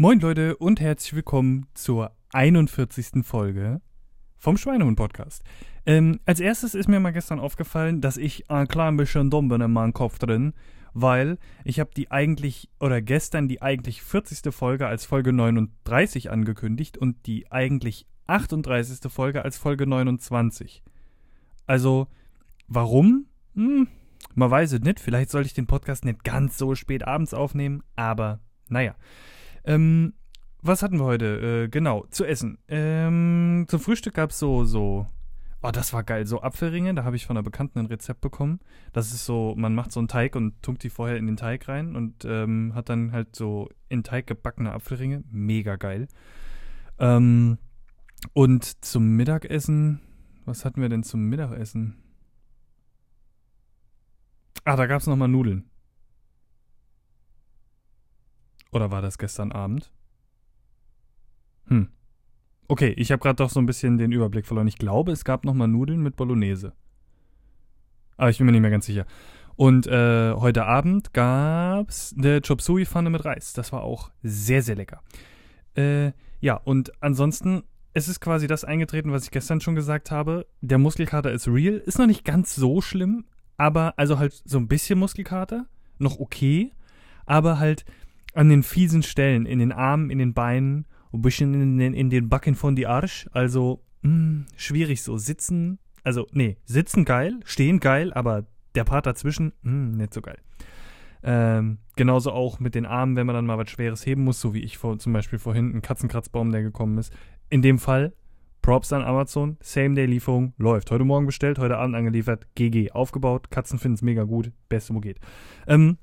Moin Leute und herzlich willkommen zur 41. Folge vom Schweinehund Podcast. Ähm, als erstes ist mir mal gestern aufgefallen, dass ich ein klein bisschen dumm bin in meinem Kopf drin, weil ich habe die eigentlich, oder gestern die eigentlich 40. Folge als Folge 39 angekündigt und die eigentlich 38. Folge als Folge 29. Also, warum? Hm, man weiß es nicht. Vielleicht sollte ich den Podcast nicht ganz so spät abends aufnehmen, aber naja. Ähm, was hatten wir heute? Äh, genau, zu essen. Ähm, zum Frühstück gab es so, so, oh, das war geil, so Apfelringe, da habe ich von einer Bekannten ein Rezept bekommen. Das ist so, man macht so einen Teig und tunkt die vorher in den Teig rein und ähm, hat dann halt so in Teig gebackene Apfelringe. Mega geil. Ähm, und zum Mittagessen, was hatten wir denn zum Mittagessen? Ah, da gab es nochmal Nudeln. Oder war das gestern Abend? Hm. Okay, ich habe gerade doch so ein bisschen den Überblick verloren. Ich glaube, es gab nochmal Nudeln mit Bolognese. Aber ich bin mir nicht mehr ganz sicher. Und äh, heute Abend gab's eine Chop Suey Pfanne mit Reis. Das war auch sehr, sehr lecker. Äh, ja, und ansonsten, es ist quasi das eingetreten, was ich gestern schon gesagt habe. Der Muskelkater ist real. Ist noch nicht ganz so schlimm, aber also halt so ein bisschen Muskelkater. Noch okay. Aber halt an den fiesen Stellen, in den Armen, in den Beinen, ein bisschen in den, in den Backen von die Arsch. Also, mh, hm, schwierig so. Sitzen, also, nee, sitzen geil, stehen geil, aber der Part dazwischen, mh, hm, nicht so geil. Ähm, genauso auch mit den Armen, wenn man dann mal was Schweres heben muss, so wie ich vor, zum Beispiel vorhin, ein Katzenkratzbaum, der gekommen ist. In dem Fall, Props an Amazon, Same-Day-Lieferung, läuft. Heute Morgen bestellt, heute Abend angeliefert, GG, aufgebaut, Katzen finden es mega gut, beste wo geht. Ähm,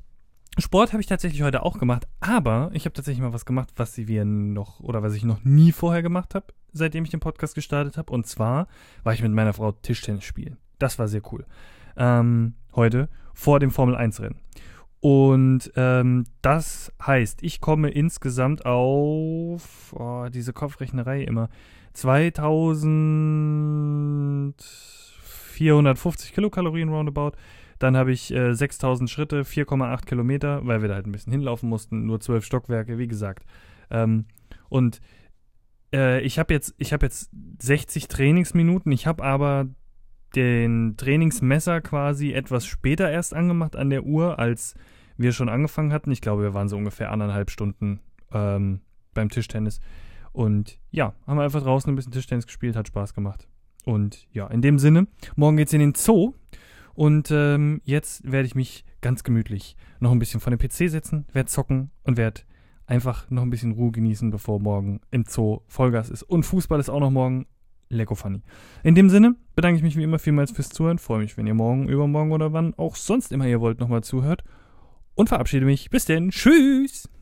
Sport habe ich tatsächlich heute auch gemacht, aber ich habe tatsächlich mal was gemacht, was wir noch oder was ich noch nie vorher gemacht habe, seitdem ich den Podcast gestartet habe. Und zwar war ich mit meiner Frau Tischtennis spielen. Das war sehr cool. Ähm, heute vor dem Formel 1 Rennen. Und ähm, das heißt, ich komme insgesamt auf oh, diese Kopfrechnerei immer 2450 Kilokalorien roundabout. Dann habe ich äh, 6000 Schritte, 4,8 Kilometer, weil wir da halt ein bisschen hinlaufen mussten, nur 12 Stockwerke, wie gesagt. Ähm, und äh, ich habe jetzt, hab jetzt 60 Trainingsminuten, ich habe aber den Trainingsmesser quasi etwas später erst angemacht an der Uhr, als wir schon angefangen hatten. Ich glaube, wir waren so ungefähr anderthalb Stunden ähm, beim Tischtennis. Und ja, haben einfach draußen ein bisschen Tischtennis gespielt, hat Spaß gemacht. Und ja, in dem Sinne, morgen geht's in den Zoo. Und ähm, jetzt werde ich mich ganz gemütlich noch ein bisschen vor den PC setzen, werde zocken und werde einfach noch ein bisschen Ruhe genießen, bevor morgen im Zoo Vollgas ist. Und Fußball ist auch noch morgen. Lecko funny. In dem Sinne bedanke ich mich wie immer vielmals fürs Zuhören. Freue mich, wenn ihr morgen, übermorgen oder wann auch sonst immer ihr wollt nochmal zuhört. Und verabschiede mich. Bis denn. Tschüss.